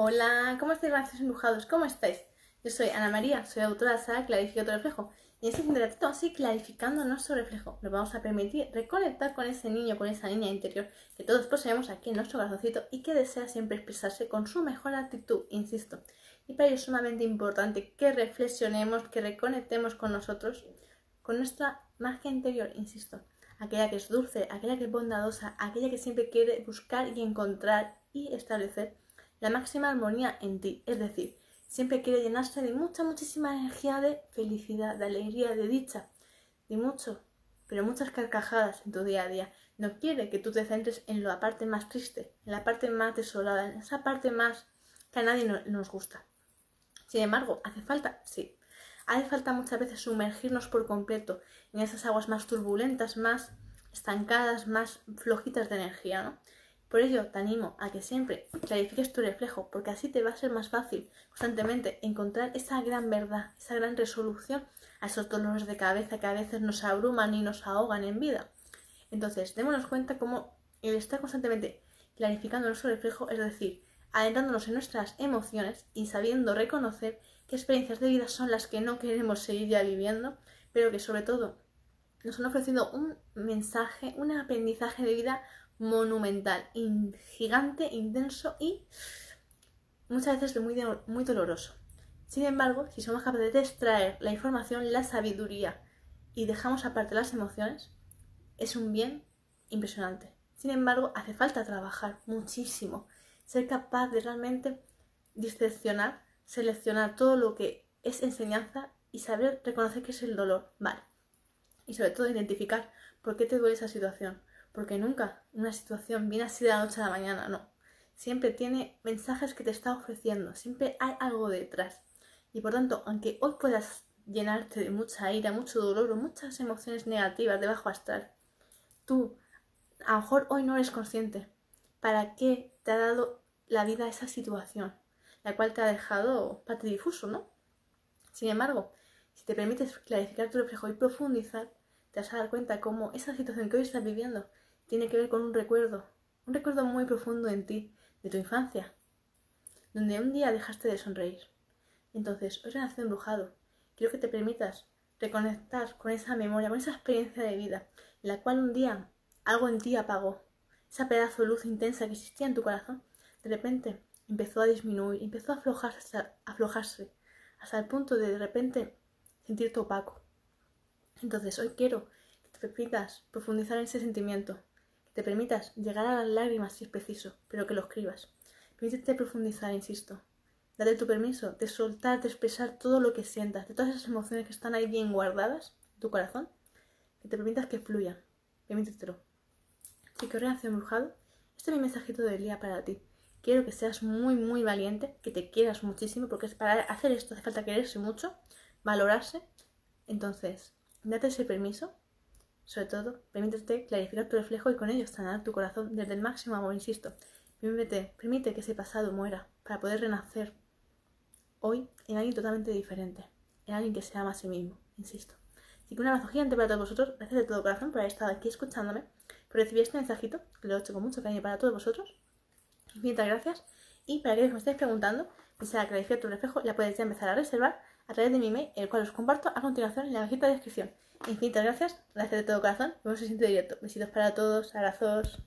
Hola, ¿cómo estáis, gracias embrujados? ¿Cómo estáis? Yo soy Ana María, soy autora de Sara Clarifica tu reflejo. Y en este ratito vamos a clarificando nuestro reflejo. Nos vamos a permitir reconectar con ese niño, con esa niña interior que todos poseemos aquí en nuestro corazoncito y que desea siempre expresarse con su mejor actitud, insisto. Y para ello es sumamente importante que reflexionemos, que reconectemos con nosotros, con nuestra magia interior, insisto. Aquella que es dulce, aquella que es bondadosa, aquella que siempre quiere buscar y encontrar y establecer la máxima armonía en ti. Es decir, siempre quiere llenarse de mucha, muchísima energía de felicidad, de alegría, de dicha, de mucho, pero muchas carcajadas en tu día a día. No quiere que tú te centres en la parte más triste, en la parte más desolada, en esa parte más que a nadie nos gusta. Sin embargo, ¿hace falta? Sí. Hace falta muchas veces sumergirnos por completo en esas aguas más turbulentas, más estancadas, más flojitas de energía, ¿no? Por ello te animo a que siempre clarifiques tu reflejo, porque así te va a ser más fácil constantemente encontrar esa gran verdad, esa gran resolución a esos dolores de cabeza que a veces nos abruman y nos ahogan en vida. Entonces, démonos cuenta cómo el estar constantemente clarificando nuestro reflejo, es decir, adentrándonos en nuestras emociones y sabiendo reconocer qué experiencias de vida son las que no queremos seguir ya viviendo, pero que sobre todo nos han ofrecido un mensaje, un aprendizaje de vida monumental, gigante, intenso y muchas veces muy, muy doloroso. Sin embargo, si somos capaces de extraer la información, la sabiduría y dejamos aparte las emociones, es un bien impresionante. Sin embargo, hace falta trabajar muchísimo, ser capaz de realmente diseccionar, seleccionar todo lo que es enseñanza y saber reconocer que es el dolor, vale. Y sobre todo identificar por qué te duele esa situación, porque nunca una situación viene así de la noche a la mañana, no. Siempre tiene mensajes que te está ofreciendo, siempre hay algo detrás. Y por tanto, aunque hoy puedas llenarte de mucha ira, mucho dolor o muchas emociones negativas de bajo astral, tú a lo mejor hoy no eres consciente para qué te ha dado la vida esa situación, la cual te ha dejado patidifuso, ¿no? Sin embargo, si te permites clarificar tu reflejo y profundizar, te vas a dar cuenta cómo esa situación que hoy estás viviendo tiene que ver con un recuerdo, un recuerdo muy profundo en ti, de tu infancia, donde un día dejaste de sonreír. Entonces, hoy renacido embrujado, quiero que te permitas reconectar con esa memoria, con esa experiencia de vida, en la cual un día algo en ti apagó, esa pedazo de luz intensa que existía en tu corazón, de repente empezó a disminuir, empezó a aflojarse, a aflojarse hasta el punto de de repente sentirte opaco. Entonces, hoy quiero que te permitas profundizar en ese sentimiento, te permitas llegar a las lágrimas si es preciso, pero que lo escribas. Permítete profundizar, insisto. Date tu permiso de soltar, de expresar todo lo que sientas, de todas esas emociones que están ahí bien guardadas en tu corazón, que te permitas que fluyan. Permítetelo. Y que embrujado, embrujado, este es mi mensajito del día para ti. Quiero que seas muy, muy valiente, que te quieras muchísimo, porque para hacer esto hace falta quererse mucho, valorarse. Entonces, date ese permiso sobre todo, permítete clarificar tu reflejo y con ello sanar tu corazón desde el máximo amor, insisto. Permite, permite que ese pasado muera para poder renacer hoy en alguien totalmente diferente, en alguien que se ama a sí mismo, insisto. Así que un abrazo gigante para todos vosotros, gracias de todo corazón por haber estado aquí escuchándome, por recibir este mensajito, que lo he hecho con mucho cariño para todos vosotros. Infinitas gracias. Y para que me estéis preguntando, desea clarificar tu reflejo, la puedes ya empezar a reservar a través de mi email, el cual os comparto a continuación en la cajita de descripción. Infinitas gracias, gracias de todo corazón. Vemos el siguiente directo. Besitos para todos, abrazos.